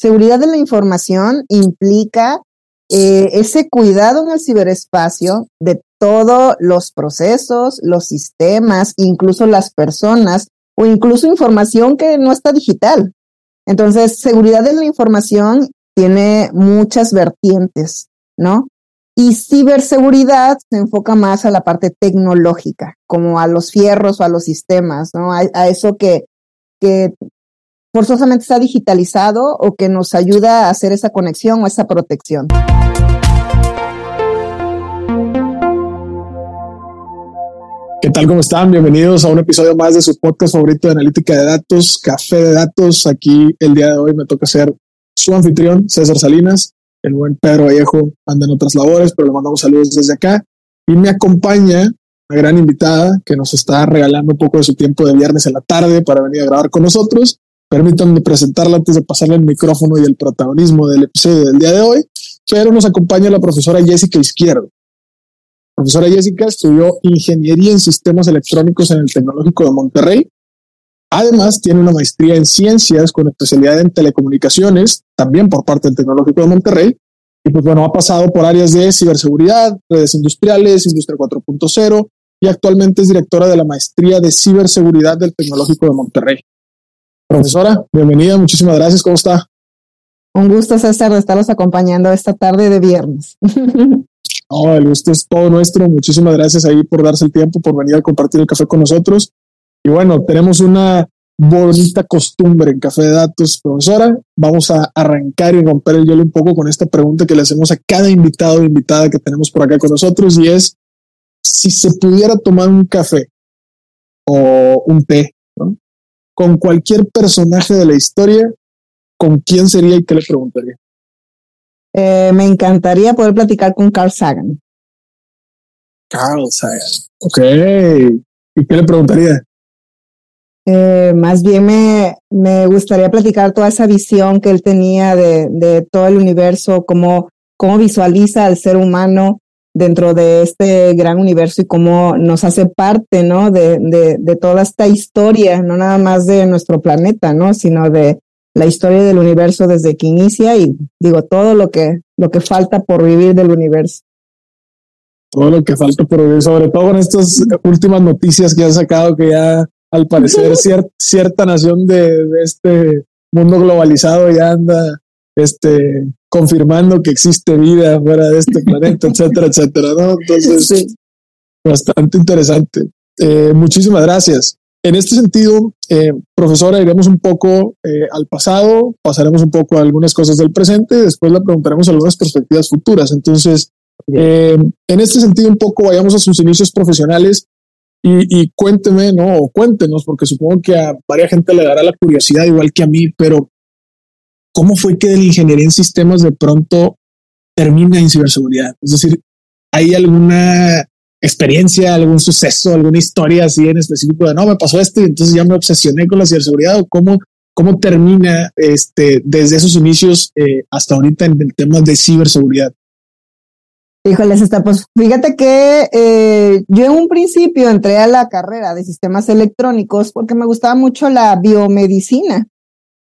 seguridad de la información implica eh, ese cuidado en el ciberespacio de todos los procesos, los sistemas, incluso las personas o incluso información que no está digital. Entonces, seguridad de la información tiene muchas vertientes, ¿no? Y ciberseguridad se enfoca más a la parte tecnológica, como a los fierros o a los sistemas, ¿no? A, eso que, que forzosamente está digitalizado o que nos ayuda a hacer esa conexión o esa protección. ¿Qué tal? ¿Cómo están? Bienvenidos a un episodio más de su podcast favorito de analítica de datos, Café de Datos. Aquí el día de hoy me toca ser su anfitrión, César Salinas. El buen Pedro Vallejo anda en otras labores, pero le mandamos saludos desde acá. Y me acompaña una gran invitada que nos está regalando un poco de su tiempo de viernes en la tarde para venir a grabar con nosotros. Permítanme presentarla antes de pasarle el micrófono y el protagonismo del episodio del día de hoy. Pero nos acompaña la profesora Jessica Izquierdo profesora Jessica estudió ingeniería en sistemas electrónicos en el Tecnológico de Monterrey. Además, tiene una maestría en ciencias con especialidad en telecomunicaciones, también por parte del Tecnológico de Monterrey. Y pues bueno, ha pasado por áreas de ciberseguridad, redes industriales, industria 4.0 y actualmente es directora de la maestría de ciberseguridad del Tecnológico de Monterrey. Profesora, bienvenida, muchísimas gracias, ¿cómo está? Un gusto, César, de estarlos acompañando esta tarde de viernes. No, el gusto es todo nuestro. Muchísimas gracias ahí por darse el tiempo, por venir a compartir el café con nosotros. Y bueno, tenemos una bonita costumbre en Café de Datos, profesora. Vamos a arrancar y romper el hielo un poco con esta pregunta que le hacemos a cada invitado o invitada que tenemos por acá con nosotros y es si se pudiera tomar un café o un té con cualquier personaje de la historia, ¿con quién sería y qué le preguntaría? Eh, me encantaría poder platicar con Carl Sagan. Carl Sagan. Ok. ¿Y qué le preguntaría? Eh, más bien me, me gustaría platicar toda esa visión que él tenía de, de todo el universo, cómo, cómo visualiza al ser humano dentro de este gran universo y cómo nos hace parte, ¿no? De, de, de toda esta historia, no nada más de nuestro planeta, ¿no? Sino de, la historia del universo desde que inicia y digo todo lo que lo que falta por vivir del universo. Todo lo que falta por vivir, sobre todo con estas últimas noticias que han sacado que ya al parecer cierta nación de, este mundo globalizado ya anda este confirmando que existe vida fuera de este planeta, etcétera, etcétera, ¿no? Entonces, sí. bastante interesante. Eh, muchísimas gracias. En este sentido, eh, profesora, iremos un poco eh, al pasado, pasaremos un poco a algunas cosas del presente y después le preguntaremos algunas perspectivas futuras. Entonces, en este sentido, un poco vayamos a sus inicios profesionales y, y, cuénteme, ¿no? O cuéntenos, porque supongo que a varias gente le dará la curiosidad, igual que a mí, pero ¿cómo fue que la ingeniería en sistemas de pronto termina en ciberseguridad? Es decir, ¿hay alguna experiencia, algún suceso, alguna historia así en específico de no, me pasó esto y entonces ya me obsesioné con la ciberseguridad o cómo, cómo termina este, desde esos inicios eh, hasta ahorita en el tema de ciberseguridad? Híjoles, está, pues fíjate que eh, yo en un principio entré a la carrera de sistemas electrónicos porque me gustaba mucho la biomedicina.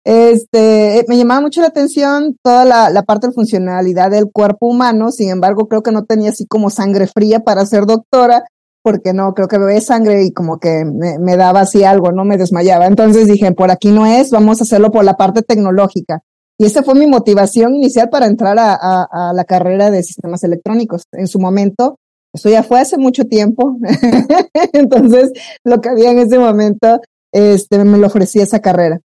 Este, me llamaba mucho la atención toda la, la, parte de funcionalidad del cuerpo humano, sin embargo, creo que no tenía así como sangre fría para ser doctora, porque no, creo que bebé sangre y como que me, me, daba así algo, no me desmayaba. Entonces dije, por aquí no es, vamos a hacerlo por la parte tecnológica. Y esa fue mi motivación inicial para entrar a, a, a la carrera de sistemas electrónicos. En su momento, eso ya fue hace mucho tiempo. Entonces, lo que había en ese momento, este, me lo ofrecía esa carrera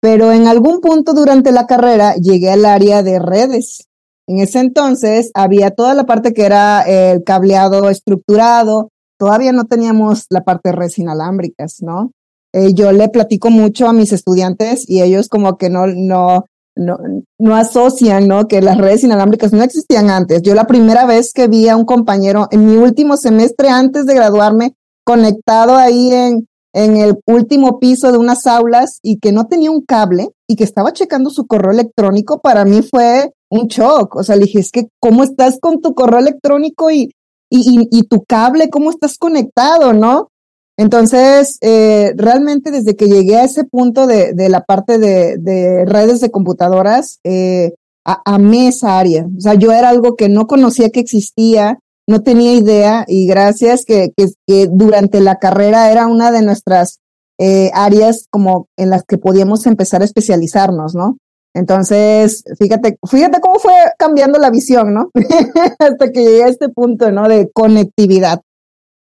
pero en algún punto durante la carrera llegué al área de redes. En ese entonces había toda la parte que era el cableado estructurado, todavía no teníamos la parte de redes inalámbricas, ¿no? Eh, yo le platico mucho a mis estudiantes y ellos como que no, no, no, no asocian, ¿no? Que las redes inalámbricas no existían antes. Yo la primera vez que vi a un compañero en mi último semestre antes de graduarme conectado ahí en, en el último piso de unas aulas y que no tenía un cable y que estaba checando su correo electrónico, para mí fue un shock. O sea, le dije, es que, ¿cómo estás con tu correo electrónico y, y, y, tu cable? ¿Cómo estás conectado, no? Entonces, eh, realmente desde que llegué a ese punto de, de la parte de, de, redes de computadoras, eh, amé esa área. O sea, yo era algo que no conocía que existía, no tenía idea y gracias que, que, durante la carrera era una de nuestras eh, áreas como en las que podíamos empezar a especializarnos, ¿no? Entonces, fíjate, fíjate cómo fue cambiando la visión, ¿no? Hasta que llegué a este punto, ¿no? De conectividad.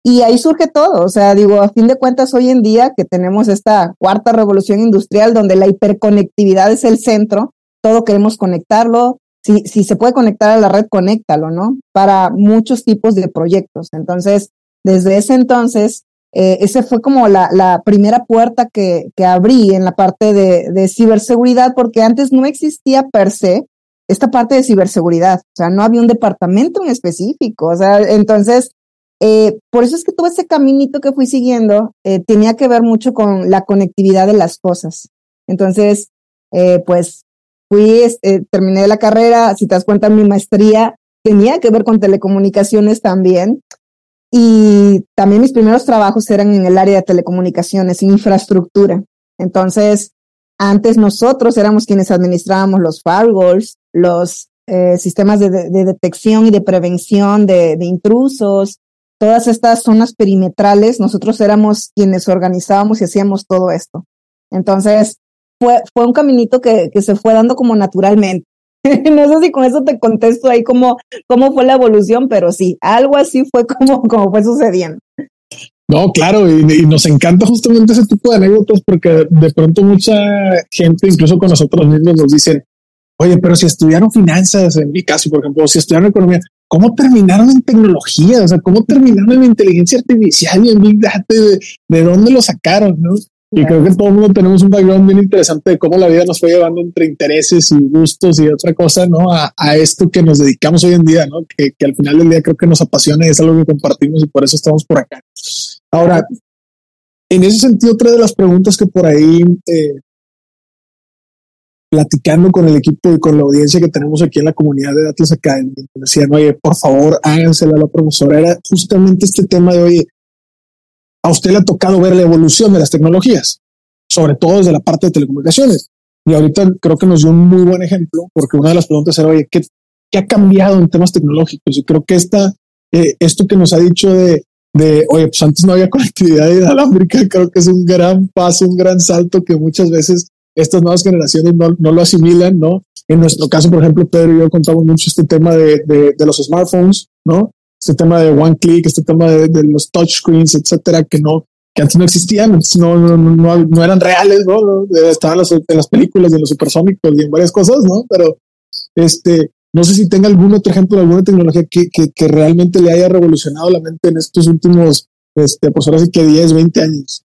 Y ahí surge todo, o sea, digo, a fin de cuentas, hoy en día que tenemos esta cuarta revolución industrial donde la hiperconectividad es el centro, todo queremos conectarlo, si, si se puede conectar a la red, conéctalo, ¿no? Para muchos tipos de proyectos. Entonces, desde ese entonces, eh, ese fue como la, la primera puerta que, que, abrí en la parte de, de, ciberseguridad, porque antes no existía per se esta parte de ciberseguridad, o sea, no había un departamento en específico, o sea, entonces, eh, por eso es que todo ese caminito que fui siguiendo eh, tenía que ver mucho con la conectividad de las cosas. Entonces, eh, pues fui, eh, terminé la carrera, si te das cuenta, mi maestría tenía que ver con telecomunicaciones también. Y también mis primeros trabajos eran en el área de telecomunicaciones, infraestructura. Entonces, antes nosotros éramos quienes administrábamos los firewalls, los eh, sistemas de, de, detección y de prevención de, intrusos, todas estas zonas perimetrales, nosotros éramos quienes organizábamos y hacíamos todo esto. Entonces, fue, fue un caminito que, que se fue dando como naturalmente. no sé si con eso te contesto ahí cómo, cómo fue la evolución, pero sí, algo así fue como, como fue sucediendo. No, claro, y, nos encanta justamente ese tipo de anécdotas porque de pronto mucha gente, incluso con nosotros mismos, nos dicen, oye, pero si estudiaron finanzas, en mi caso, por ejemplo, si estudiaron economía, ¿cómo terminaron en tecnología? O sea, ¿cómo terminaron en inteligencia artificial y en Big Data? ¿De, de dónde lo sacaron? ¿no? Y creo que todo el mundo tenemos un background bien interesante de cómo la vida nos fue llevando entre intereses y gustos y otra cosa, ¿no? A, a esto que nos dedicamos hoy en día, ¿no? Que, que, al final del día creo que nos apasiona y es algo que compartimos y por eso estamos por acá. Ahora, en ese sentido, otra de las preguntas que por ahí, eh, platicando con el equipo y con la audiencia que tenemos aquí en la comunidad de Atlas Academy, decían, oye, por favor, hágansela a la profesora, era justamente este tema de, oye, a usted le ha tocado ver la evolución de las tecnologías, sobre todo desde la parte de telecomunicaciones. Y ahorita creo que nos dio un muy buen ejemplo, porque una de las preguntas era, oye, ¿qué, qué ha cambiado en temas tecnológicos? Y creo que esta, eh, esto que nos ha dicho de, de, oye, pues antes no había conectividad inalámbrica, creo que es un gran paso, un gran salto que muchas veces estas nuevas generaciones no, no lo asimilan, ¿no? En nuestro caso, por ejemplo, Pedro y yo contamos mucho este tema de, de, de los smartphones, ¿no? Este tema de one click, este tema de, de los touchscreens, etcétera, que no, que antes no existían, no, no, no, no eran reales, ¿no? Estaban las, en las películas de los supersónicos y en varias cosas, ¿no? Pero este, no sé si tenga algún otro ejemplo de alguna tecnología que, que, que realmente le haya revolucionado la mente en estos últimos, este, pues ahora sí que 10, 20 años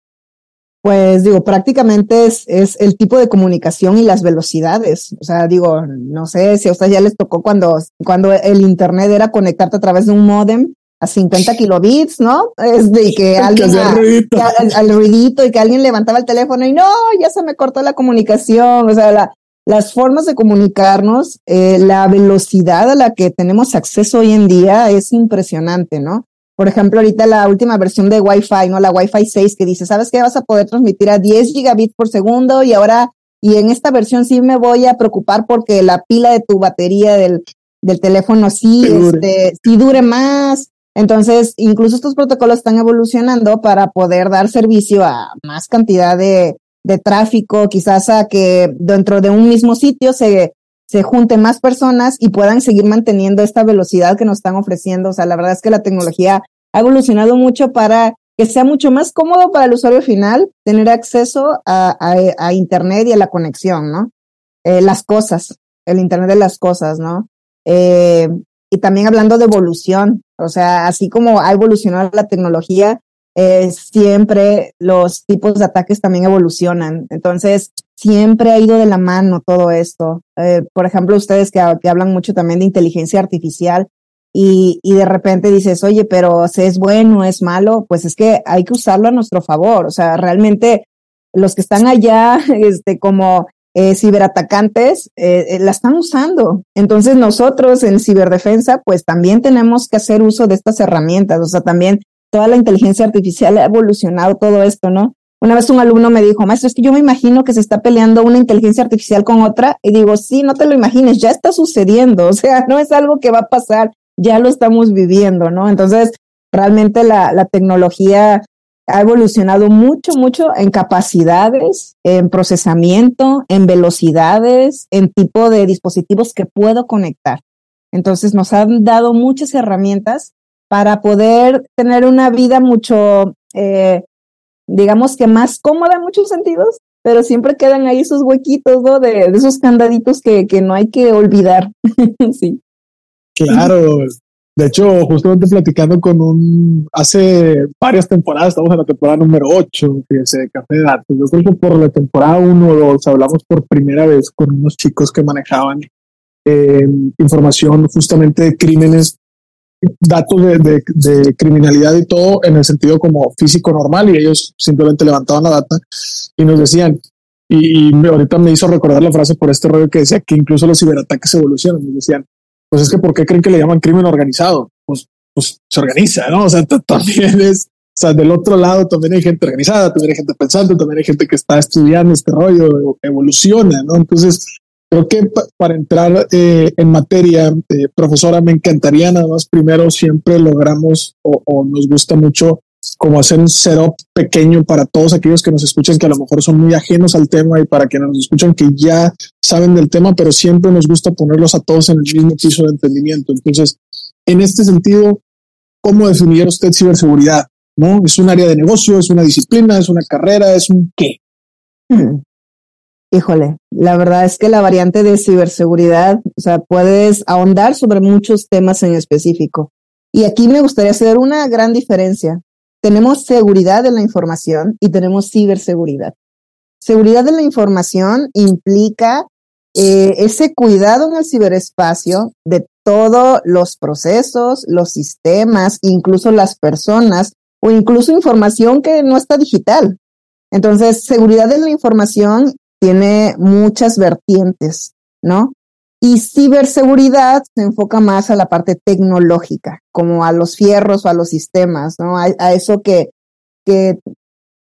pues digo, prácticamente es, es el tipo de comunicación y las velocidades. O sea, digo, no sé si a ustedes ya les tocó cuando, cuando el internet era conectarte a través de un modem a 50 kilobits, ¿no? Es de que alguien que ruidito. Que, al, al, ruidito y que alguien levantaba el teléfono y no, ya se me cortó la comunicación. O sea, la, las formas de comunicarnos, eh, la velocidad a la que tenemos acceso hoy en día es impresionante, ¿no? Por ejemplo, ahorita la última versión de Wi-Fi, ¿no? La Wi-Fi 6 que dice, ¿sabes qué? Vas a poder transmitir a 10 gigabits por segundo y ahora, y en esta versión sí me voy a preocupar porque la pila de tu batería del, del teléfono sí, este, sí dure más. Entonces, incluso estos protocolos están evolucionando para poder dar servicio a más cantidad de, de tráfico, quizás a que dentro de un mismo sitio se, se junten más personas y puedan seguir manteniendo esta velocidad que nos están ofreciendo. O sea, la verdad es que la tecnología ha evolucionado mucho para que sea mucho más cómodo para el usuario final tener acceso a, a, Internet y a la conexión, ¿no? Eh, las cosas, el Internet de las cosas, ¿no? Eh, y también hablando de evolución, o sea, así como ha evolucionado la tecnología, eh, siempre los tipos de ataques también evolucionan. Entonces, siempre ha ido de la mano todo esto. Eh, por ejemplo, ustedes que, hablan mucho también de inteligencia artificial y, y de repente dices, oye, pero si es bueno, es malo, pues es que hay que usarlo a nuestro favor. O sea, realmente los que están allá, este, como eh, ciberatacantes, eh, la están usando. Entonces nosotros en ciberdefensa, pues también tenemos que hacer uso de estas herramientas. O sea, también toda la inteligencia artificial ha evolucionado todo esto, ¿no? Una vez un alumno me dijo, maestro, es que yo me imagino que se está peleando una inteligencia artificial con otra. Y digo, sí, no te lo imagines, ya está sucediendo. O sea, no es algo que va a pasar, ya lo estamos viviendo, ¿no? Entonces, realmente la, la tecnología ha evolucionado mucho, mucho en capacidades, en procesamiento, en velocidades, en tipo de dispositivos que puedo conectar. Entonces nos han dado muchas herramientas para poder tener una vida mucho, eh, digamos que más cómoda en muchos sentidos, pero siempre quedan ahí esos huequitos, ¿no? De, de esos candaditos que, que no hay que olvidar. sí. Claro, de hecho, justamente platicando con un, hace varias temporadas, estamos en la temporada número 8, fíjense, de Café de Datos. Yo por la temporada 1 o 2 hablamos por primera vez con unos chicos que manejaban eh, información justamente de crímenes, datos de, de, de, criminalidad y todo en el sentido como físico normal y ellos simplemente levantaban la data y nos decían, y, y ahorita me hizo recordar la frase por este rollo que decía que incluso los ciberataques evolucionan, nos decían, pues es que ¿por qué creen que le llaman crimen organizado? Pues, pues se organiza, ¿no? O sea, también es, o sea, del otro lado también hay gente organizada, también hay gente pensando, también hay gente que está estudiando este rollo, evoluciona, ¿no? Entonces, creo que pa para entrar eh, en materia, eh, profesora, me encantaría nada más primero siempre logramos o, o nos gusta mucho como hacer un setup pequeño para todos aquellos que nos escuchan que a lo mejor son muy ajenos al tema y para quienes nos escuchan que ya saben del tema, pero siempre nos gusta ponerlos a todos en el mismo piso de entendimiento. Entonces, en este sentido, ¿cómo definiría usted ciberseguridad? ¿No? ¿Es un área de negocio? ¿Es una disciplina? ¿Es una carrera? ¿Es un qué? Hmm. Híjole, la verdad es que la variante de ciberseguridad, o sea, puedes ahondar sobre muchos temas en específico. Y aquí me gustaría hacer una gran diferencia tenemos seguridad de la información y tenemos ciberseguridad. Seguridad de la información implica eh, ese cuidado en el ciberespacio de todos los procesos, los sistemas, incluso las personas o incluso información que no está digital. Entonces, seguridad de la información tiene muchas vertientes, ¿no? Y ciberseguridad se enfoca más a la parte tecnológica, como a los fierros o a los sistemas, ¿no? A, a eso que, que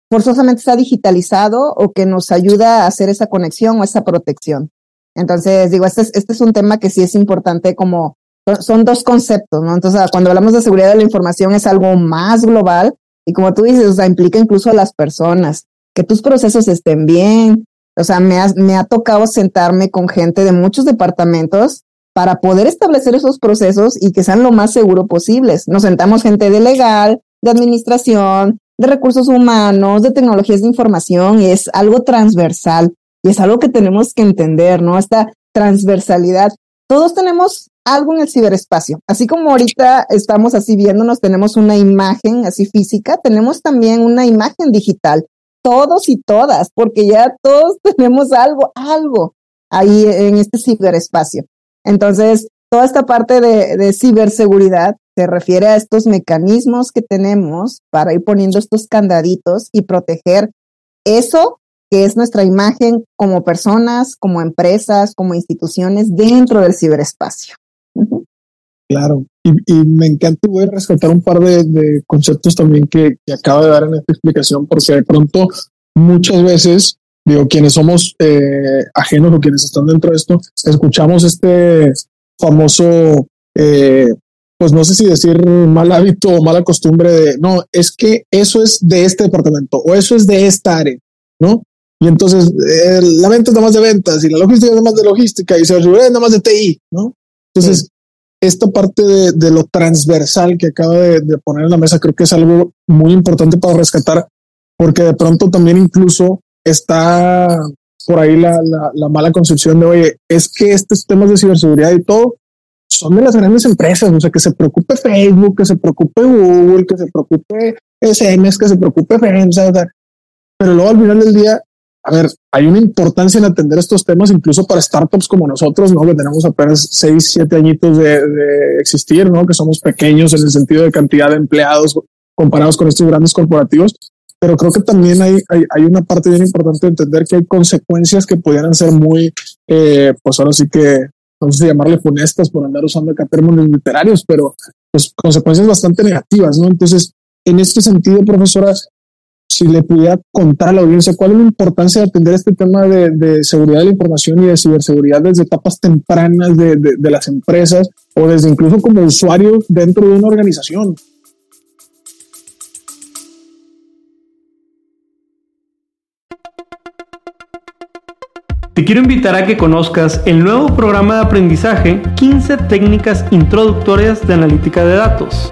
forzosamente está digitalizado o que nos ayuda a hacer esa conexión o esa protección. Entonces, digo, este es, este es un tema que sí es importante como, son dos conceptos, ¿no? Entonces, cuando hablamos de seguridad de la información es algo más global y como tú dices, o sea, implica incluso a las personas, que tus procesos estén bien, o sea, me ha, me ha tocado sentarme con gente de muchos departamentos para poder establecer esos procesos y que sean lo más seguro posibles. Nos sentamos gente de legal, de administración, de recursos humanos, de tecnologías de información y es algo transversal y es algo que tenemos que entender, ¿no? Esta transversalidad. Todos tenemos algo en el ciberespacio. Así como ahorita estamos así viéndonos, tenemos una imagen así física, tenemos también una imagen digital todos y todas, porque ya todos tenemos algo, algo ahí en este ciberespacio. Entonces, toda esta parte de, ciberseguridad se refiere a estos mecanismos que tenemos para ir poniendo estos candaditos y proteger eso que es nuestra imagen como personas, como empresas, como instituciones dentro del ciberespacio. Claro, y, me encanta y voy a rescatar un par de, conceptos también que, que acaba de dar en esta explicación, porque de pronto muchas veces, digo, quienes somos eh, ajenos o quienes están dentro de esto, escuchamos este famoso, eh, pues no sé si decir mal hábito o mala costumbre de, no, es que eso es de este departamento o eso es de esta área, ¿no? Y entonces eh, la venta es nada más de ventas y la logística es nada más de logística y se es nada más de TI, ¿no? Entonces, esta parte de, de, lo transversal que acaba de, de, poner en la mesa creo que es algo muy importante para rescatar, porque de pronto también incluso está por ahí la, la, la mala concepción de, oye, es que estos temas de ciberseguridad y todo son de las grandes empresas, o sea, que se preocupe Facebook, que se preocupe Google, que se preocupe SMS, que se preocupe Facebook, o sea, pero luego al final del día a ver, hay una importancia en atender estos temas, incluso para startups como nosotros, ¿no? Que tenemos apenas seis, siete añitos de, de, existir, ¿no? Que somos pequeños en el sentido de cantidad de empleados comparados con estos grandes corporativos. Pero creo que también hay, hay, hay una parte bien importante de entender que hay consecuencias que pudieran ser muy, eh, pues ahora sí que, no sé si llamarle funestas por andar usando acá términos literarios, pero pues consecuencias bastante negativas, ¿no? Entonces, en este sentido, profesora, si le pudiera contar a la audiencia cuál es la importancia de atender este tema de, seguridad de la información y de ciberseguridad desde etapas tempranas de, de las empresas o desde incluso como usuario dentro de una organización. Te quiero invitar a que conozcas el nuevo programa de aprendizaje 15 técnicas introductorias de analítica de datos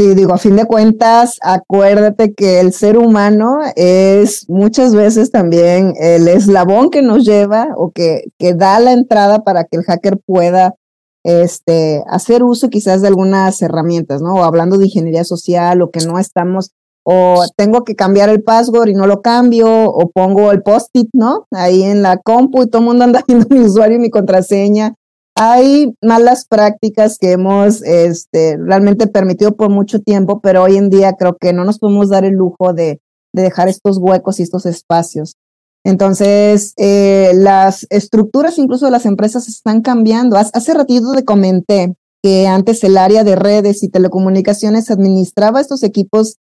Sí, digo, a fin de cuentas, acuérdate que el ser humano es muchas veces también el eslabón que nos lleva o que, que da la entrada para que el hacker pueda este, hacer uso quizás de algunas herramientas, ¿no? O hablando de ingeniería social o que no estamos, o tengo que cambiar el password y no lo cambio, o pongo el post-it, ¿no? Ahí en la compu y todo el mundo anda viendo mi usuario y mi contraseña hay malas prácticas que hemos este, realmente permitido por mucho tiempo, pero hoy en día creo que no nos podemos dar el lujo de, dejar estos huecos y estos espacios. Entonces, eh, las estructuras incluso de las empresas están cambiando. Hace ratito te comenté que antes el área de redes y telecomunicaciones administraba estos equipos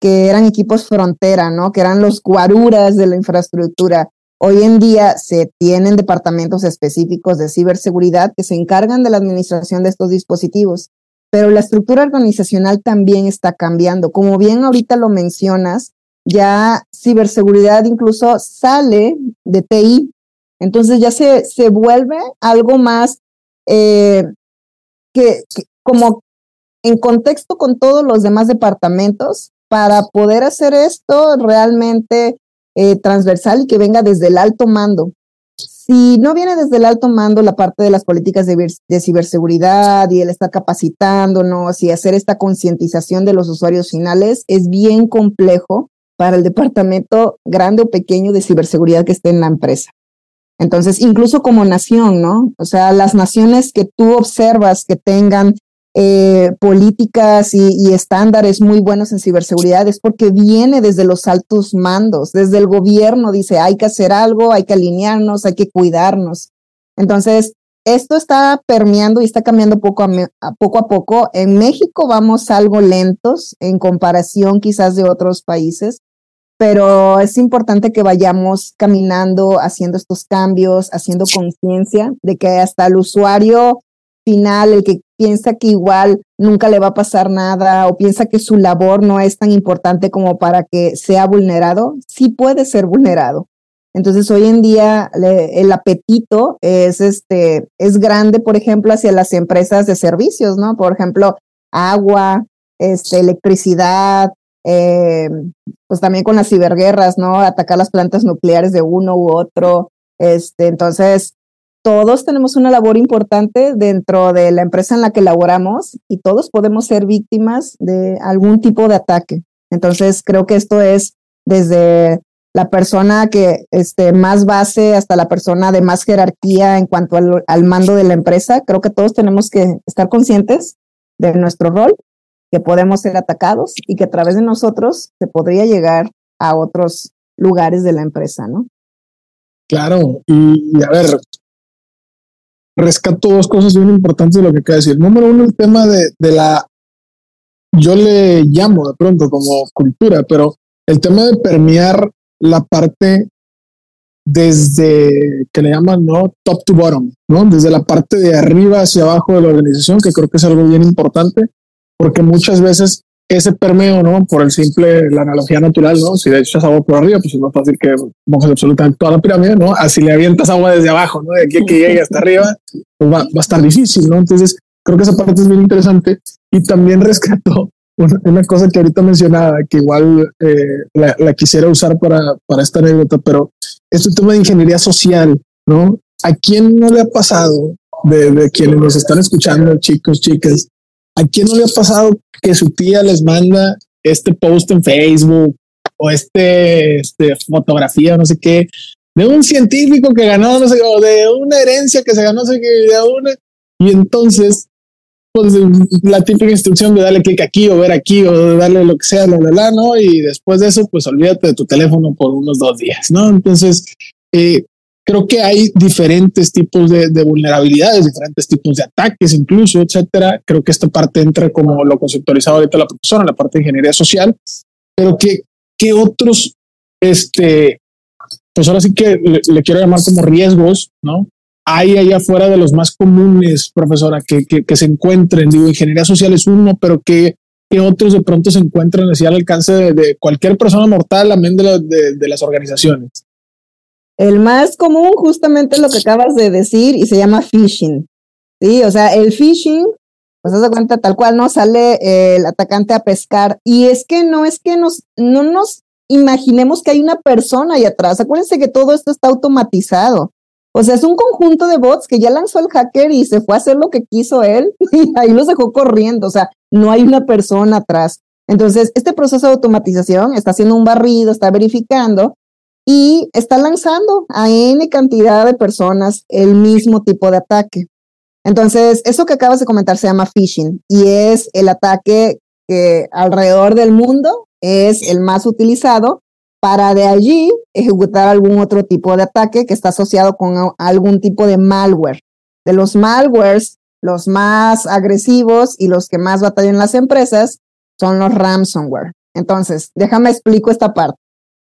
que eran equipos frontera, ¿no? Que eran los guaruras de la infraestructura. Hoy en día se tienen departamentos específicos de ciberseguridad que se encargan de la administración de estos dispositivos, pero la estructura organizacional también está cambiando. Como bien ahorita lo mencionas, ya ciberseguridad incluso sale de TI, entonces ya se, se vuelve algo más eh, que como en contexto con todos los demás departamentos, para poder hacer esto realmente eh, transversal y que venga desde el alto mando. Si no viene desde el alto mando la parte de las políticas de, de ciberseguridad y el estar capacitándonos y hacer esta concientización de los usuarios finales, es bien complejo para el departamento grande o pequeño de ciberseguridad que esté en la empresa. Entonces, incluso como nación, ¿no? O sea, las naciones que tú observas que tengan eh, políticas y, estándares muy buenos en ciberseguridad es porque viene desde los altos mandos, desde el gobierno dice hay que hacer algo, hay que alinearnos, hay que cuidarnos. Entonces, esto está permeando y está cambiando poco a, poco a poco. En México vamos algo lentos en comparación quizás de otros países, pero es importante que vayamos caminando, haciendo estos cambios, haciendo conciencia de que hasta el usuario final, el que piensa que igual nunca le va a pasar nada o piensa que su labor no es tan importante como para que sea vulnerado, sí puede ser vulnerado. Entonces hoy en día el apetito es este es grande, por ejemplo, hacia las empresas de servicios, ¿no? Por ejemplo, agua, este, electricidad, eh, pues también con las ciberguerras, ¿no? Atacar las plantas nucleares de uno u otro. Este, entonces, todos tenemos una labor importante dentro de la empresa en la que laboramos y todos podemos ser víctimas de algún tipo de ataque. Entonces, creo que esto es desde la persona que esté más base hasta la persona de más jerarquía en cuanto al, mando de la empresa. Creo que todos tenemos que estar conscientes de nuestro rol, que podemos ser atacados y que a través de nosotros se podría llegar a otros lugares de la empresa, ¿no? Claro, y, a ver, rescato dos cosas bien importantes de lo que acaba de decir. Número uno, el tema de, de la, yo le llamo de pronto como cultura, pero el tema de permear la parte desde que le llaman no top to bottom, ¿no? Desde la parte de arriba hacia abajo de la organización, que creo que es algo bien importante, porque muchas veces ese permeo, ¿no? Por el simple, la analogía natural, ¿no? Si le echas agua por arriba, pues es más fácil que mojes absolutamente toda la pirámide, ¿no? Así le avientas agua desde abajo, ¿no? De aquí a que llegue hasta arriba, pues va, a estar difícil, ¿no? Entonces, creo que esa parte es bien interesante y también rescato una, cosa que ahorita mencionaba, que igual eh, la, quisiera usar para, para esta anécdota, pero este tema de ingeniería social, ¿no? ¿A quién no le ha pasado de, de quienes nos están escuchando, chicos, chicas, ¿A quién no le ha pasado que su tía les manda este post en Facebook o este, este fotografía, no sé qué, de un científico que ganó, no sé, o de una herencia que se ganó, no sé qué, de una, y entonces, pues la típica instrucción de darle clic aquí o ver aquí o darle lo que sea, la, la, la, ¿no? Y después de eso, pues olvídate de tu teléfono por unos dos días, ¿no? Entonces, eh, creo que hay diferentes tipos de, vulnerabilidades, diferentes tipos de ataques, incluso, etcétera. Creo que esta parte entra como lo conceptualizado ahorita la profesora, la parte de ingeniería social, pero que, ¿qué otros, este, pues ahora sí que le, quiero llamar como riesgos, ¿no? Hay allá afuera de los más comunes, profesora, que, que, se encuentren, digo, ingeniería social es uno, pero que, que otros de pronto se encuentran así al alcance de, cualquier persona mortal, amén de, de, de las organizaciones. El más común, justamente lo que acabas de decir, y se llama phishing. Sí, o sea, el phishing, pues haz de cuenta tal cual, ¿no? Sale el atacante a pescar. Y es que no es que nos, no nos imaginemos que hay una persona ahí atrás. Acuérdense que todo esto está automatizado. O sea, es un conjunto de bots que ya lanzó el hacker y se fue a hacer lo que quiso él y ahí los dejó corriendo. O sea, no hay una persona atrás. Entonces, este proceso de automatización está haciendo un barrido, está verificando y está lanzando a N cantidad de personas el mismo tipo de ataque. Entonces, eso que acabas de comentar se llama phishing y es el ataque que alrededor del mundo es el más utilizado para de allí ejecutar algún otro tipo de ataque que está asociado con algún tipo de malware. De los malwares, los más agresivos y los que más batallan las empresas son los ransomware. Entonces, déjame explico esta parte.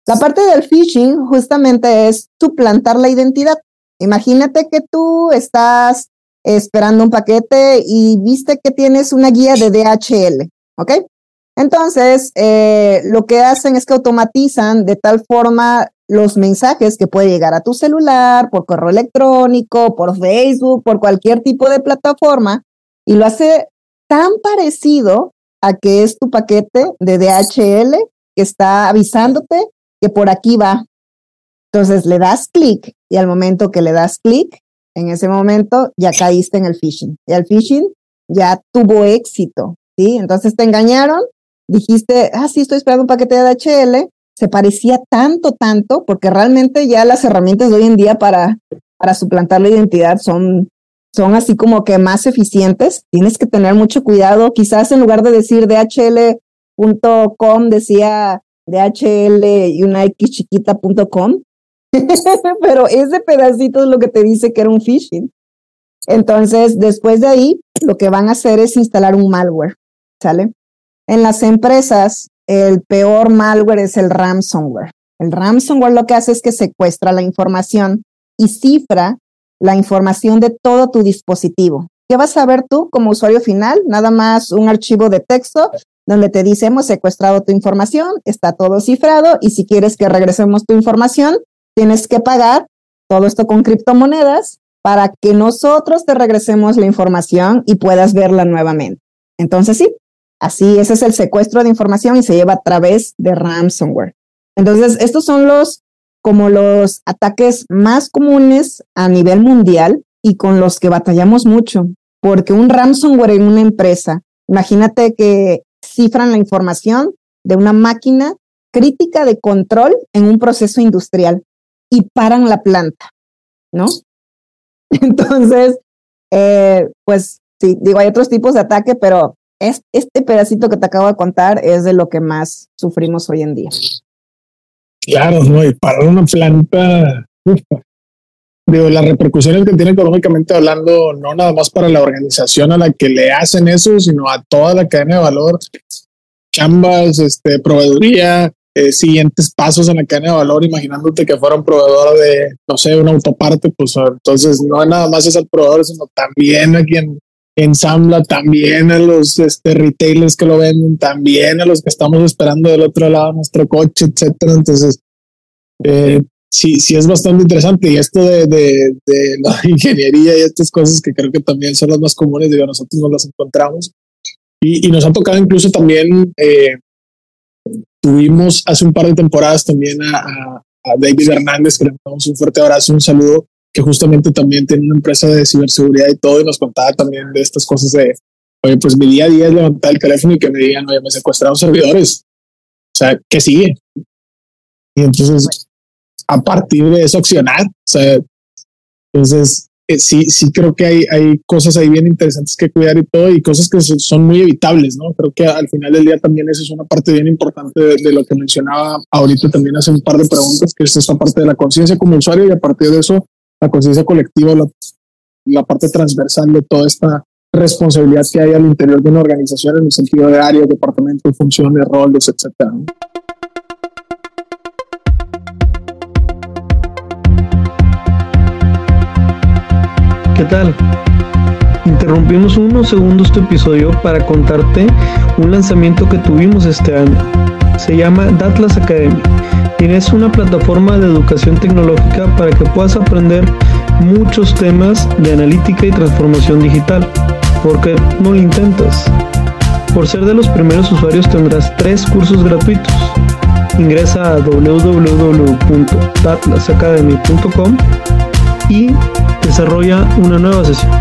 La parte del phishing justamente es suplantar la identidad. Imagínate que tú estás esperando un paquete y viste que tienes una guía de DHL, ¿ok? Entonces, eh, lo que hacen es que automatizan de tal forma los mensajes que puede llegar a tu celular, por correo electrónico, por Facebook, por cualquier tipo de plataforma, y lo hace tan parecido a que es tu paquete de DHL que está avisándote que por aquí va. Entonces le das clic y al momento que le das clic, en ese momento ya caíste en el phishing. Y el phishing ya tuvo éxito, ¿sí? Entonces te engañaron, dijiste, ah, sí, estoy esperando un paquete de DHL, se parecía tanto, tanto, porque realmente ya las herramientas de hoy en día para, para suplantar la identidad son, son así como que más eficientes. Tienes que tener mucho cuidado. Quizás en lugar de decir DHL.com, decía DHL y una pero ese pedacito es lo que te dice que era un phishing. Entonces, después de ahí, lo que van a hacer es instalar un malware, ¿sale? En las empresas, el peor malware es el ransomware. El ransomware lo que hace es que secuestra la información y cifra la información de todo tu dispositivo. ¿Qué vas a ver tú como usuario final? Nada más un archivo de texto donde te dice hemos secuestrado tu información, está todo cifrado y si quieres que regresemos tu información, tienes que pagar todo esto con criptomonedas para que nosotros te regresemos la información y puedas verla nuevamente. Entonces sí, así ese es el secuestro de información y se lleva a través de ransomware. Entonces, estos son los como los ataques más comunes a nivel mundial y con los que batallamos mucho, porque un ransomware en una empresa, imagínate que cifran la información de una máquina crítica de control en un proceso industrial y paran la planta, ¿no? Entonces, eh, pues sí, digo, hay otros tipos de ataque, pero es, este pedacito que te acabo de contar es de lo que más sufrimos hoy en día. Claro, ¿no? Y parar una planta, digo, las repercusiones que tiene económicamente hablando, no nada más para la organización a la que le hacen eso, sino a toda la cadena de valor, chambas, este, proveeduría, eh, siguientes pasos en la cadena de valor, imaginándote que fuera un proveedor de, no sé, una autoparte, pues entonces no nada más es al proveedor, sino también a quien, ensambla, también a los este, retailers que lo venden, también a los que estamos esperando del otro lado nuestro coche, etcétera. Entonces, eh, sí, sí es bastante interesante. Y esto de, de, de, la ingeniería y estas cosas que creo que también son las más comunes, digo, nosotros nos las encontramos. Y, y nos ha tocado incluso también, eh, tuvimos hace un par de temporadas también a, a, a David Hernández, que le mandamos un fuerte abrazo, un saludo que justamente también tiene una empresa de ciberseguridad y todo, y nos contaba también de estas cosas de, oye, pues mi día a día es levantar el teléfono y que me digan, oye, me secuestraron servidores. O sea, ¿qué sigue? Y entonces, a partir de eso, accionar. O sea, entonces, eh, sí, sí creo que hay, hay cosas ahí bien interesantes que cuidar y todo, y cosas que son muy evitables, ¿no? Creo que al final del día también eso es una parte bien importante de, de lo que mencionaba ahorita también hace un par de preguntas, que es esta parte de la conciencia como usuario, y a partir de eso, la conciencia colectiva, la, la, parte transversal de toda esta responsabilidad que hay al interior de una organización en el sentido de áreas, departamentos, funciones, roles, etcétera. Interrumpimos unos segundos tu episodio para contarte un lanzamiento que tuvimos este año. Se llama Datlas Academy Tienes una plataforma de educación tecnológica para que puedas aprender muchos temas de analítica y transformación digital. ¿Por qué no lo intentas? Por ser de los primeros usuarios tendrás tres cursos gratuitos. Ingresa a www.datlasacademy.com y desarrolla una nueva sesión.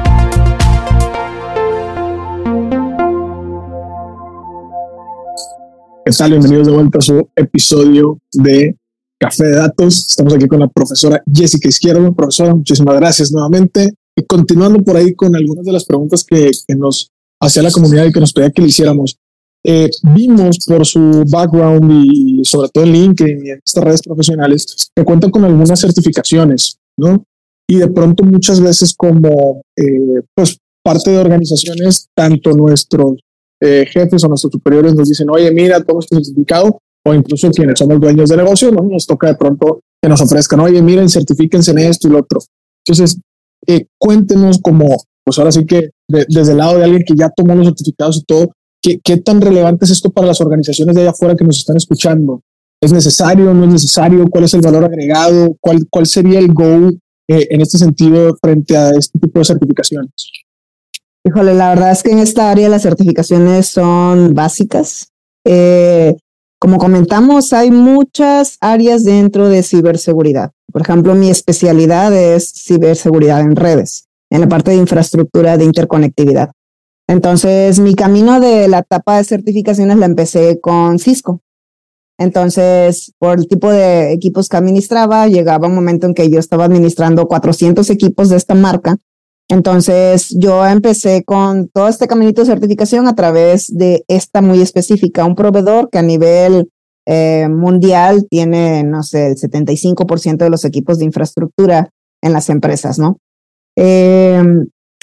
¿Qué tal? Bienvenidos de vuelta a su episodio de Café de Datos. Estamos aquí con la profesora Jessica Izquierdo. Profesora, muchísimas gracias nuevamente. Y continuando por ahí con algunas de las preguntas que, que nos hacía la comunidad y que nos pedía que le hiciéramos. Eh, vimos por su background y sobre todo en LinkedIn y en estas redes profesionales que cuentan con algunas certificaciones, ¿no? Y de pronto muchas veces como eh, pues parte de organizaciones, tanto nuestros eh, jefes o nuestros superiores nos dicen, oye, mira, todo este certificado, o incluso quienes somos dueños de negocio, ¿no? nos toca de pronto que nos ofrezcan, oye, miren, certifíquense en esto y lo otro. Entonces, eh, cuéntenos como, pues ahora sí que de, desde el lado de alguien que ya tomó los certificados y todo, ¿qué, ¿qué tan relevante es esto para las organizaciones de allá afuera que nos están escuchando? ¿Es necesario? ¿No es necesario? ¿Cuál es el valor agregado? ¿Cuál, cuál sería el go eh, en este sentido frente a este tipo de certificaciones? Híjole, la verdad es que en esta área las certificaciones son básicas. Eh, como comentamos, hay muchas áreas dentro de ciberseguridad. Por ejemplo, mi especialidad es ciberseguridad en redes, en la parte de infraestructura de interconectividad. Entonces, mi camino de la etapa de certificaciones la empecé con Cisco. Entonces, por el tipo de equipos que administraba, llegaba un momento en que yo estaba administrando 400 equipos de esta marca entonces, yo empecé con todo este caminito de certificación a través de esta muy específica, un proveedor que a nivel eh, mundial tiene, no sé, el 75% de los equipos de infraestructura en las empresas, ¿no? Eh,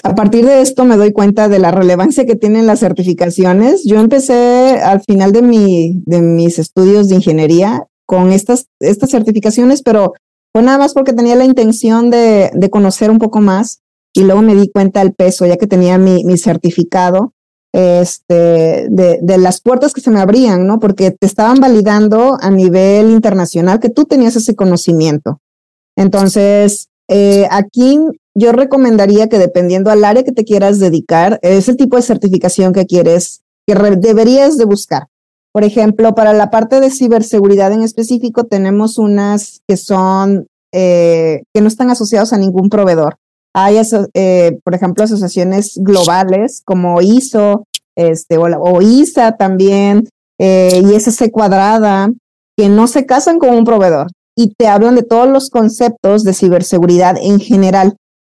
a partir de esto me doy cuenta de la relevancia que tienen las certificaciones. Yo empecé al final de, mi, de mis estudios de ingeniería con estas, estas certificaciones, pero fue nada más porque tenía la intención de, de conocer un poco más y luego me di cuenta del peso, ya que tenía mi, mi certificado, este, de, de, las puertas que se me abrían, ¿no? Porque te estaban validando a nivel internacional que tú tenías ese conocimiento. Entonces, eh, aquí yo recomendaría que dependiendo al área que te quieras dedicar, ese tipo de certificación que quieres, que deberías de buscar. Por ejemplo, para la parte de ciberseguridad en específico, tenemos unas que son, eh, que no están asociados a ningún proveedor. Hay, eh, por ejemplo, asociaciones globales como ISO este, o, ISA también, eh, y SC cuadrada, que no se casan con un proveedor y te hablan de todos los conceptos de ciberseguridad en general.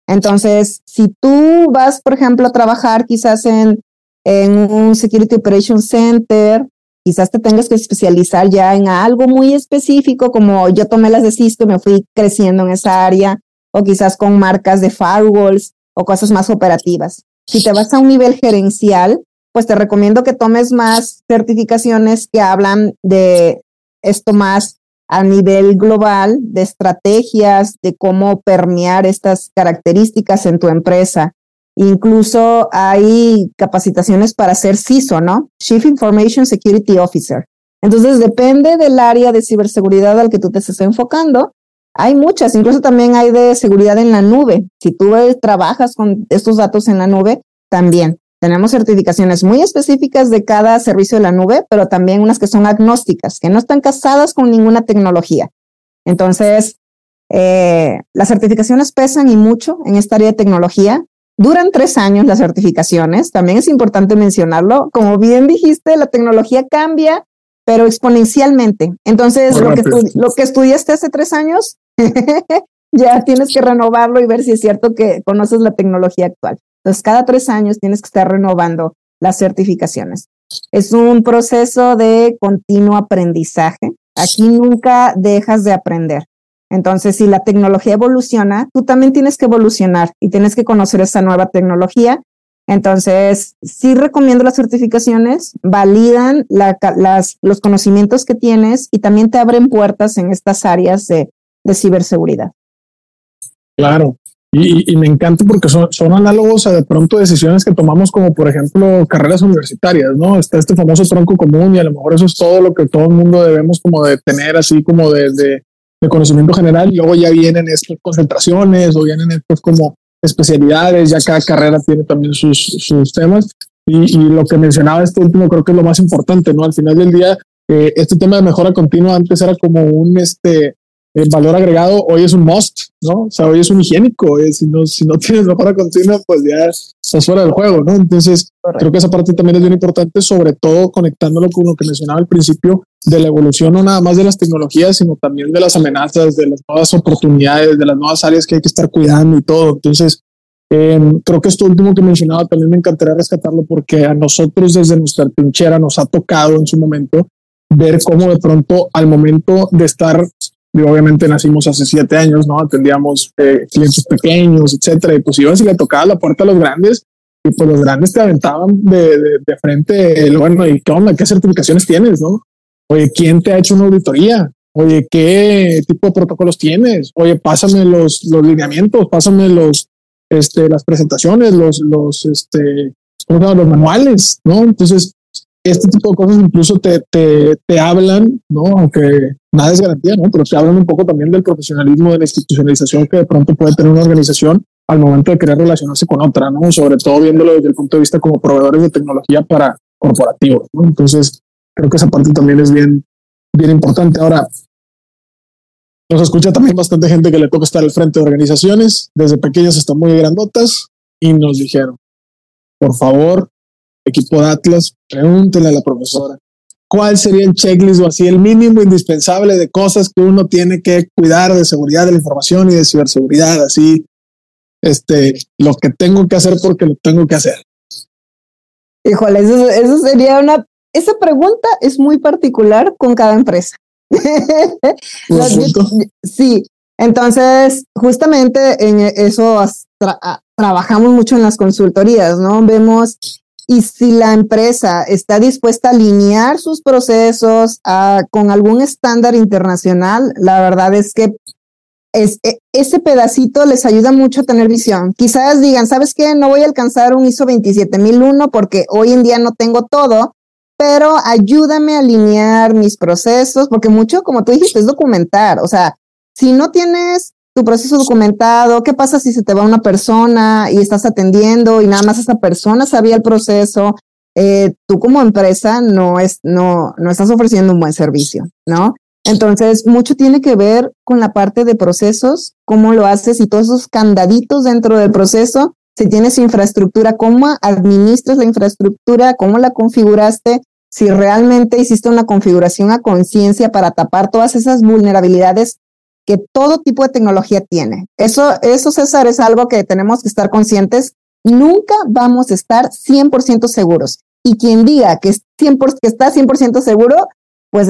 Entonces, si tú vas, por ejemplo, a trabajar quizás en, en un Security Operation Center, quizás te tengas que especializar ya en algo muy específico, como yo tomé las de Cisco y me fui creciendo en esa área, o quizás con marcas de firewalls o cosas más operativas. Si te vas a un nivel gerencial, pues te recomiendo que tomes más certificaciones que hablan de esto más a nivel global, de estrategias, de cómo permear estas características en tu empresa. Incluso hay capacitaciones para ser CISO, ¿no? Chief Information Security Officer. Entonces, depende del área de ciberseguridad al que tú te estés enfocando. Hay muchas, incluso también hay de seguridad en la nube. Si tú trabajas con estos datos en la nube, también. Tenemos certificaciones muy específicas de cada servicio de la nube, pero también unas que son agnósticas, que no están casadas con ninguna tecnología. Entonces, eh, las certificaciones pesan y mucho en esta área de tecnología. Duran tres años las certificaciones. También es importante mencionarlo. Como bien dijiste, la tecnología cambia, pero exponencialmente. Entonces, lo que, lo que estudiaste hace tres años, ya tienes que renovarlo y ver si es cierto que conoces la tecnología actual. Entonces, cada tres años tienes que estar renovando las certificaciones. Es un proceso de continuo aprendizaje. Aquí nunca dejas de aprender. Entonces, si la tecnología evoluciona, tú también tienes que evolucionar y tienes que conocer esa nueva tecnología. Entonces, sí recomiendo las certificaciones, validan los conocimientos que tienes y también te abren puertas en estas áreas de ciberseguridad. Claro, y, me encanta porque son, son análogos a de pronto decisiones que tomamos como por ejemplo carreras universitarias, ¿no? Está este famoso tronco común y a lo mejor eso es todo lo que todo el mundo debemos como de tener así como de, de, conocimiento general y luego ya vienen estas concentraciones o vienen estos como especialidades, ya cada carrera tiene también sus, sus temas y, y, lo que mencionaba este último creo que es lo más importante, ¿no? Al final del día, eh, este tema de mejora continua antes era como un, este, el valor agregado hoy es un must, ¿no? O sea, hoy es un higiénico. Eh, si, no, si no tienes mejora continua, pues ya estás fuera del juego, ¿no? Entonces, creo que esa parte también es bien importante, sobre todo conectándolo con lo que mencionaba al principio de la evolución, no nada más de las tecnologías, sino también de las amenazas, de las nuevas oportunidades, de las nuevas áreas que hay que estar cuidando y todo. Entonces, em, creo que esto último que mencionaba también me encantaría rescatarlo porque a nosotros desde nuestra trinchera nos ha tocado en su momento ver cómo de pronto al momento de estar obviamente nacimos hace siete años, ¿no? Atendíamos eh, clientes pequeños, etcétera. Y pues ibas y le tocaba la puerta a los grandes y pues los grandes te aventaban de, de, frente, el, bueno, ¿y qué onda? ¿Qué certificaciones tienes, no? Oye, ¿quién te ha hecho una auditoría? Oye, ¿qué tipo de protocolos tienes? Oye, pásame los, los lineamientos, pásame los, este, las presentaciones, los, los, este, los manuales, ¿no? Entonces, este tipo de cosas incluso te, te, te, hablan, ¿no? Aunque nada es garantía, ¿no? Pero te hablan un poco también del profesionalismo, de la institucionalización que de pronto puede tener una organización al momento de querer relacionarse con otra, ¿no? Sobre todo viéndolo desde el punto de vista como proveedores de tecnología para corporativos, ¿no? Entonces, creo que esa parte también es bien, bien importante. Ahora, nos escucha también bastante gente que le toca estar al frente de organizaciones, desde pequeñas hasta muy grandotas, y nos dijeron, por favor, equipo de Atlas, pregúntele a la profesora cuál sería el checklist o así el mínimo indispensable de cosas que uno tiene que cuidar de seguridad de la información y de ciberseguridad, así, este, lo que tengo que hacer porque lo tengo que hacer. Híjole, eso, eso sería una, esa pregunta es muy particular con cada empresa. sí, entonces justamente en eso trabajamos mucho en las consultorías, ¿no? Vemos y si la empresa está dispuesta a alinear sus procesos con algún estándar internacional, la verdad es que e, ese pedacito les ayuda mucho a tener visión. Quizás digan, ¿sabes qué? No voy a alcanzar un ISO 27001 porque hoy en día no tengo todo, pero ayúdame a alinear mis procesos, porque mucho, como tú dijiste, es documentar. O sea, si no tienes tu proceso documentado, qué pasa si se te va una persona y estás atendiendo y nada más esa persona sabía el proceso, eh, tú como empresa no, es, no, no estás ofreciendo un buen servicio, ¿no? Entonces, mucho tiene que ver con la parte de procesos, cómo lo haces y todos esos candaditos dentro del proceso. Si tienes infraestructura, cómo administras la infraestructura, cómo la configuraste, si realmente hiciste una configuración a conciencia para tapar todas esas vulnerabilidades que todo tipo de tecnología tiene. Eso, eso, César, es algo que tenemos que estar conscientes. Nunca vamos a estar 100% seguros. Y quien diga que, es 100 que está 100% seguro, pues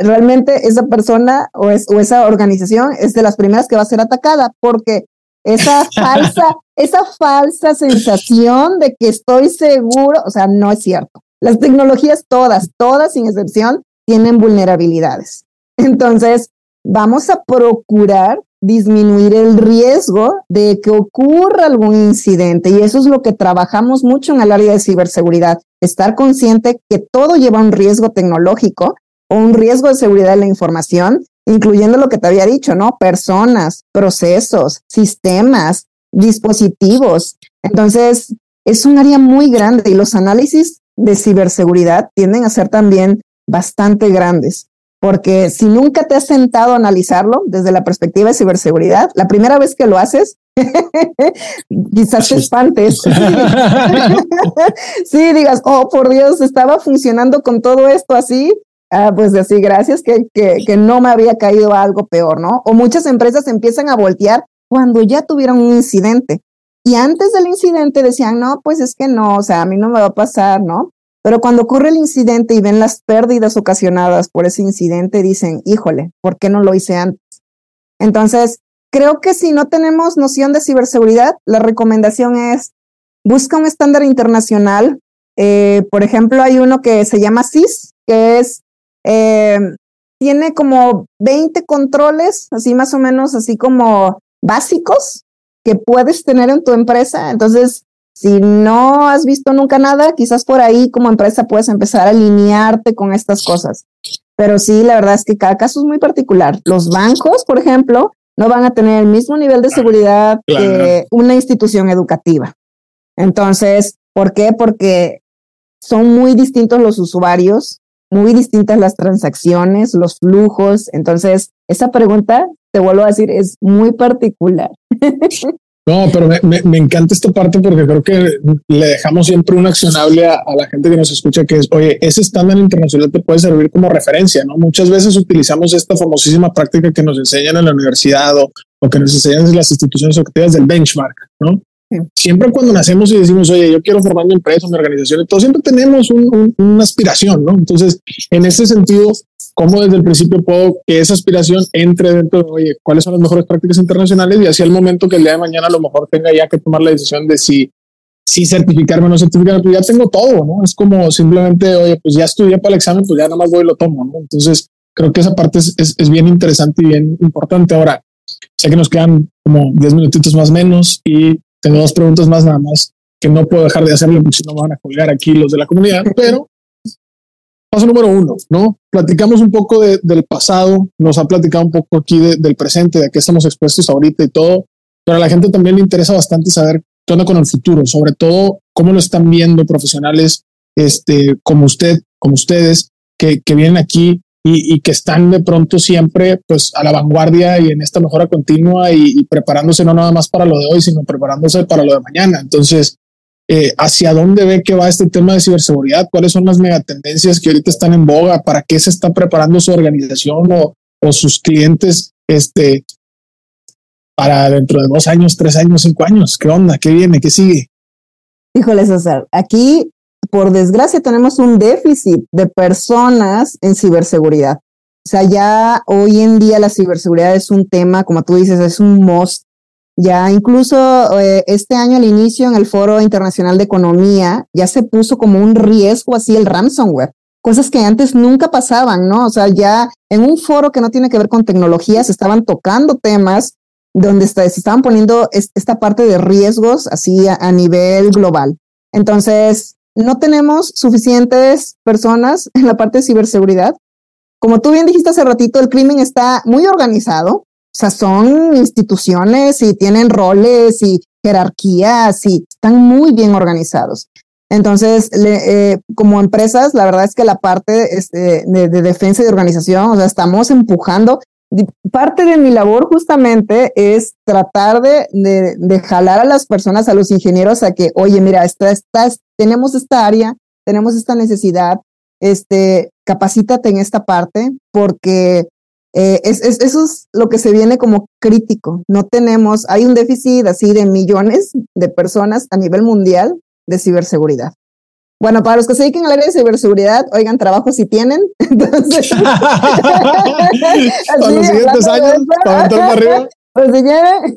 realmente esa persona o, es, o esa organización es de las primeras que va a ser atacada, porque esa falsa, esa falsa sensación de que estoy seguro, o sea, no es cierto. Las tecnologías todas, todas sin excepción, tienen vulnerabilidades. Entonces, vamos a procurar disminuir el riesgo de que ocurra algún incidente. Y eso es lo que trabajamos mucho en el área de ciberseguridad, estar consciente que todo lleva un riesgo tecnológico o un riesgo de seguridad de la información, incluyendo lo que te había dicho, ¿no? Personas, procesos, sistemas, dispositivos. Entonces, es un área muy grande y los análisis de ciberseguridad tienden a ser también bastante grandes. Porque si nunca te has sentado a analizarlo desde la perspectiva de ciberseguridad, la primera vez que lo haces, quizás te espantes. sí, digas, oh, por Dios, estaba funcionando con todo esto así. Ah, pues así, gracias que, que, que no me había caído algo peor, ¿no? O muchas empresas empiezan a voltear cuando ya tuvieron un incidente. Y antes del incidente decían, no, pues es que no, o sea, a mí no me va a pasar, ¿no? Pero cuando ocurre el incidente y ven las pérdidas ocasionadas por ese incidente, dicen, híjole, ¿por qué no lo hice antes? Entonces, creo que si no tenemos noción de ciberseguridad, la recomendación es, busca un estándar internacional. Eh, por ejemplo, hay uno que se llama CIS, que es, eh, tiene como 20 controles, así más o menos, así como básicos que puedes tener en tu empresa. Entonces, si no has visto nunca nada, quizás por ahí como empresa puedes empezar a alinearte con estas cosas. Pero sí, la verdad es que cada caso es muy particular. Los bancos, por ejemplo, no van a tener el mismo nivel de seguridad que una institución educativa. Entonces, ¿por qué? Porque son muy distintos los usuarios, muy distintas las transacciones, los flujos. Entonces, esa pregunta, te vuelvo a decir, es muy particular. No, pero me, encanta esta parte porque creo que le dejamos siempre un accionable a, la gente que nos escucha, que es, oye, ese estándar internacional te puede servir como referencia, ¿no? Muchas veces utilizamos esta famosísima práctica que nos enseñan en la universidad o, o que nos enseñan en las instituciones educativas del benchmark, ¿no? Siempre cuando nacemos y decimos, oye, yo quiero formar mi empresa, mi organización, entonces siempre tenemos una aspiración, ¿no? Entonces, en ese sentido, ¿cómo desde el principio puedo que esa aspiración entre dentro de, oye, cuáles son las mejores prácticas internacionales y así al momento que el día de mañana a lo mejor tenga ya que tomar la decisión de si, si certificarme o no certificarme, pues ya tengo todo, ¿no? Es como simplemente, oye, pues ya estudié para el examen, pues ya nada más voy y lo tomo, ¿no? Entonces, creo que esa parte es, es, es bien interesante y bien importante. Ahora, sé que nos quedan como 10 minutitos más menos y tengo dos preguntas más nada más que no puedo dejar de hacerle porque si no me van a colgar aquí los de la comunidad, pero paso número uno, ¿no? Platicamos un poco del pasado, nos ha platicado un poco aquí del presente, de qué estamos expuestos ahorita y todo, pero a la gente también le interesa bastante saber qué onda con el futuro, sobre todo cómo lo están viendo profesionales este, como usted, como ustedes, que, que vienen aquí y, que están de pronto siempre pues a la vanguardia y en esta mejora continua y, preparándose no nada más para lo de hoy, sino preparándose para lo de mañana. Entonces, eh, ¿hacia dónde ve que va este tema de ciberseguridad? ¿Cuáles son las megatendencias que ahorita están en boga? ¿Para qué se está preparando su organización o, sus clientes este, para dentro de dos años, tres años, cinco años? ¿Qué onda? ¿Qué viene? ¿Qué sigue? Híjole, César, aquí por desgracia tenemos un déficit de personas en ciberseguridad. O sea, ya hoy en día la ciberseguridad es un tema, como tú dices, es un must. Ya incluso eh, este año al inicio en el Foro Internacional de Economía ya se puso como un riesgo así el ransomware, cosas que antes nunca pasaban, ¿no? O sea, ya en un foro que no tiene que ver con tecnología se estaban tocando temas donde se estaban poniendo esta parte de riesgos así a nivel global. Entonces, no tenemos suficientes personas en la parte de ciberseguridad. Como tú bien dijiste hace ratito, el crimen está muy organizado. O sea, son instituciones y tienen roles y jerarquías y están muy bien organizados. Entonces, eh, como empresas, la verdad es que la parte este, de, de, defensa y de organización, o sea, estamos empujando parte de mi labor justamente es tratar de, de, jalar a las personas, a los ingenieros, a que, oye, mira, esta, tenemos esta área, tenemos esta necesidad, este, capacítate en esta parte, porque eh, es, eso es lo que se viene como crítico. No tenemos, hay un déficit así de millones de personas a nivel mundial de ciberseguridad. Bueno, para los que se dediquen al área de ciberseguridad, oigan, trabajo si tienen. Entonces, para los siguientes años, para para arriba. Pues si quieren.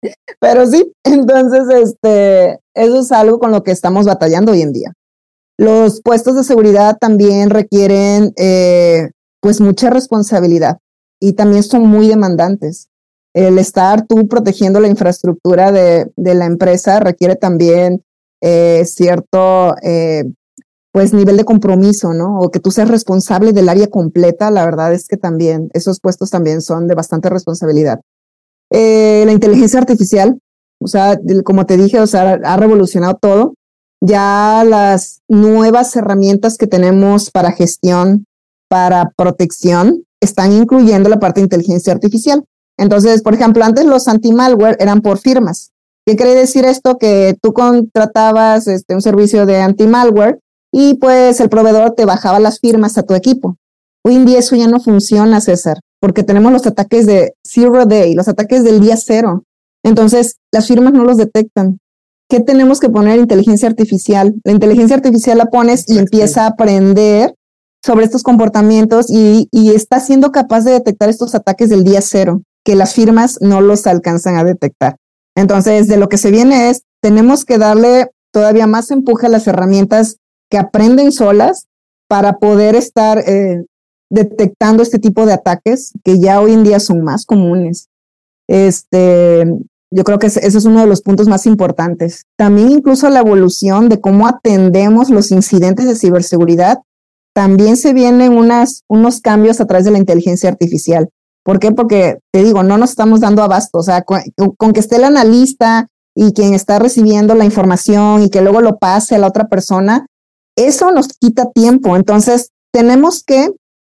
Pero sí, entonces, este, eso es algo con lo que estamos batallando hoy en día. Los puestos de seguridad también requieren, eh, pues, mucha responsabilidad y también son muy demandantes. el estar tú protegiendo la infraestructura de, de la empresa requiere también eh, cierto eh, pues nivel de compromiso, ¿no? O que tú seas responsable del área completa, la verdad es que también esos puestos también son de bastante responsabilidad. Eh, la inteligencia artificial, o sea, como te dije, o sea, ha revolucionado todo. Ya las nuevas herramientas que tenemos para gestión, para protección, están incluyendo la parte de inteligencia artificial. Entonces, por ejemplo, antes los anti-malware eran por firmas. ¿Qué quiere decir esto? Que tú contratabas este, un servicio de anti-malware y pues el proveedor te bajaba las firmas a tu equipo. Hoy en día eso ya no funciona, César, porque tenemos los ataques de zero day, los ataques del día cero. Entonces, las firmas no los detectan. ¿Qué tenemos que poner? Inteligencia artificial. La inteligencia artificial la pones y empieza a aprender sobre estos comportamientos y, y está siendo capaz de detectar estos ataques del día cero que las firmas no los alcanzan a detectar. Entonces, de lo que se viene es, tenemos que darle todavía más empuje a las herramientas que aprenden solas para poder estar eh, detectando este tipo de ataques que ya hoy en día son más comunes. Este, yo creo que ese es uno de los puntos más importantes. También incluso la evolución de cómo atendemos los incidentes de ciberseguridad. También se vienen unas, unos cambios a través de la inteligencia artificial. ¿Por qué? Porque te digo, no nos estamos dando abasto. O sea, con, que esté el analista y quien está recibiendo la información y que luego lo pase a la otra persona, eso nos quita tiempo. Entonces, tenemos que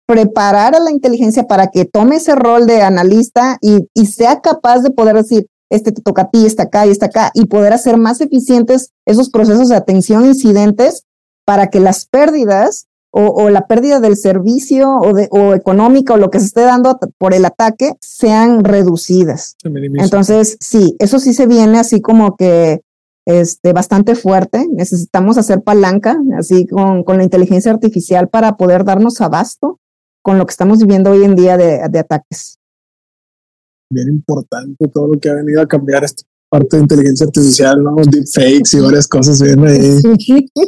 preparar a la inteligencia para que tome ese rol de analista y, y sea capaz de poder decir, este te toca a ti, está acá y está acá, y poder hacer más eficientes esos procesos de atención incidentes para que las pérdidas o, la pérdida del servicio o, de, o económica o lo que se esté dando por el ataque sean reducidas. Entonces, sí, eso sí se viene así como que este, bastante fuerte. Necesitamos hacer palanca, así con, con la inteligencia artificial para poder darnos abasto con lo que estamos viviendo hoy en día de, de ataques. Bien importante todo lo que ha venido a cambiar esto parte de inteligencia artificial, ¿no? Deepfakes y varias cosas bien ahí,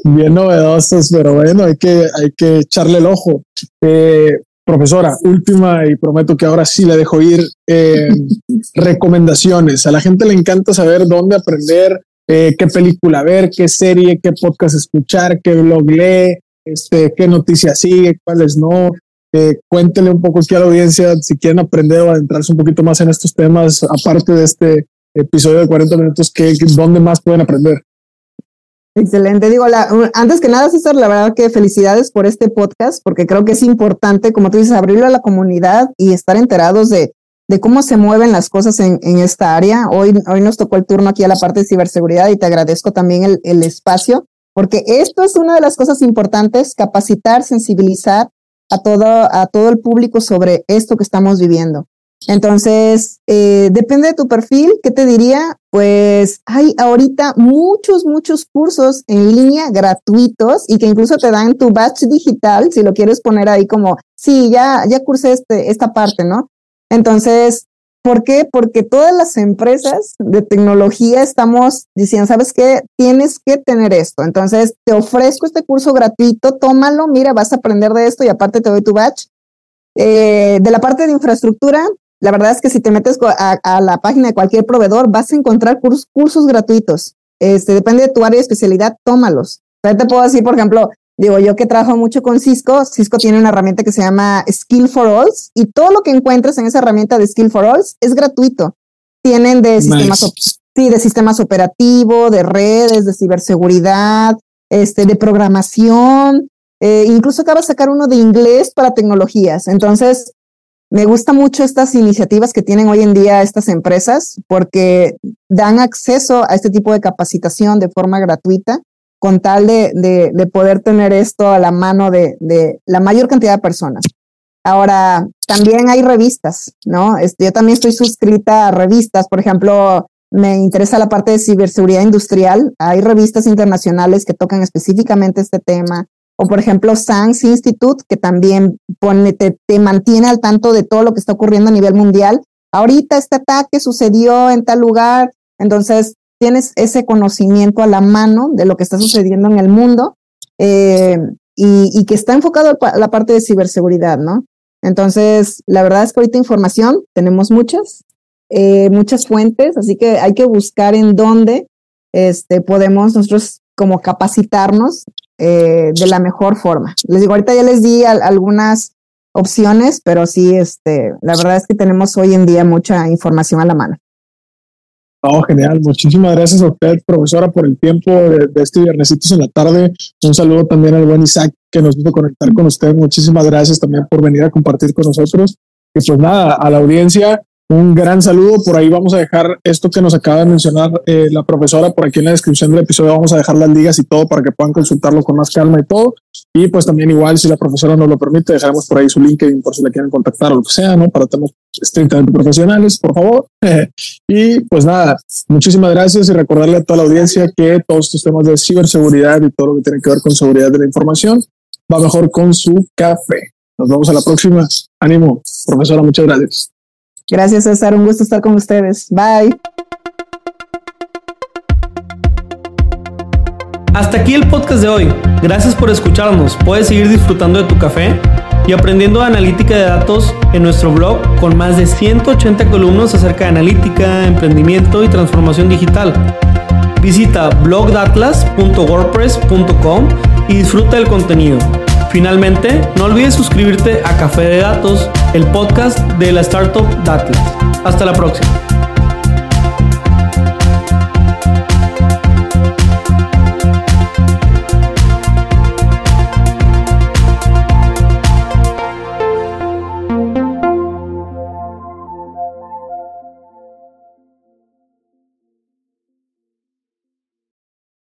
bien novedosas, pero bueno, hay que, hay que echarle el ojo. Eh, profesora, última y prometo que ahora sí le dejo ir. Eh, recomendaciones. A la gente le encanta saber dónde aprender, eh, qué película ver, qué serie, qué podcast escuchar, qué blog lee, este, qué noticias sigue, cuáles no. cuéntele un poco aquí a la audiencia si quieren aprender o adentrarse un poquito más en estos temas, aparte de este episodio de 40 minutos, ¿qué, ¿dónde más pueden aprender? Excelente. Digo, la, antes que nada, César, la verdad que felicidades por este podcast, porque creo que es importante, como tú dices, abrirlo a la comunidad y estar enterados de, cómo se mueven las cosas en, en, esta área. Hoy, hoy nos tocó el turno aquí a la parte de ciberseguridad y te agradezco también el, el espacio, porque esto es una de las cosas importantes, capacitar, sensibilizar a todo, a todo el público sobre esto que estamos viviendo. Entonces, eh, depende de tu perfil, ¿qué te diría? Pues hay ahorita muchos, muchos cursos en línea gratuitos y que incluso te dan tu batch digital, si lo quieres poner ahí como, sí, ya, ya cursé este, esta parte, ¿no? Entonces, ¿por qué? Porque todas las empresas de tecnología estamos diciendo, ¿sabes qué? Tienes que tener esto. Entonces, te ofrezco este curso gratuito, tómalo, mira, vas a aprender de esto y aparte te doy tu batch. Eh, de la parte de infraestructura, la verdad es que si te metes a, la página de cualquier proveedor, vas a encontrar cursos, gratuitos. Este, depende de tu área de especialidad, tómalos. O te puedo decir, por ejemplo, digo yo que trabajo mucho con Cisco, Cisco tiene una herramienta que se llama Skill for All y todo lo que encuentres en esa herramienta de Skill for All es gratuito. Tienen de sistemas, sí, de sistemas operativos, de redes, de ciberseguridad, este, de programación, eh, incluso acaba de sacar uno de inglés para tecnologías. Entonces, me gusta mucho estas iniciativas que tienen hoy en día estas empresas porque dan acceso a este tipo de capacitación de forma gratuita con tal de, de, poder tener esto a la mano de, de, la mayor cantidad de personas. Ahora, también hay revistas, ¿no? Este, yo también estoy suscrita a revistas, por ejemplo, me interesa la parte de ciberseguridad industrial. Hay revistas internacionales que tocan específicamente este tema o por ejemplo SANS Institute, que también te, mantiene al tanto de todo lo que está ocurriendo a nivel mundial. Ahorita este ataque sucedió en tal lugar, entonces tienes ese conocimiento a la mano de lo que está sucediendo en el mundo eh, y, que está enfocado a la parte de ciberseguridad, ¿no? Entonces, la verdad es que ahorita información tenemos muchas, eh, muchas fuentes, así que hay que buscar en dónde este, podemos nosotros como capacitarnos eh, de la mejor forma. Les digo, ahorita ya les di algunas opciones, pero sí, este, la verdad es que tenemos hoy en día mucha información a la mano. Oh, genial. Muchísimas gracias a usted, profesora, por el tiempo de, este viernesitos en la tarde. Un saludo también al buen Isaac que nos pudo conectar con usted. Muchísimas gracias también por venir a compartir con nosotros. Y pues nada, a la audiencia, un gran saludo. Por ahí vamos a dejar esto que nos acaba de mencionar eh, la profesora. Por aquí en la descripción del episodio vamos a dejar las ligas y todo para que puedan consultarlo con más calma y todo. Y pues también igual, si la profesora nos lo permite, dejaremos por ahí su LinkedIn por si la quieren contactar o lo que sea, ¿no? Para temas estrictamente profesionales, por favor. y pues nada, muchísimas gracias y recordarle a toda la audiencia que todos estos temas de ciberseguridad y todo lo que tiene que ver con seguridad de la información va mejor con su café. Nos vemos a la próxima. Ánimo, profesora, muchas gracias. Gracias, César. Un gusto estar con ustedes. Bye. Hasta aquí el podcast de hoy. Gracias por escucharnos. Puedes seguir disfrutando de tu café y aprendiendo analítica de datos en nuestro blog con más de 180 columnas acerca de analítica, emprendimiento y transformación digital. Visita blogdatlas.wordpress.com y disfruta del contenido. Finalmente, no olvides suscribirte a Café de Datos, el podcast de la startup Datlas. Hasta la próxima.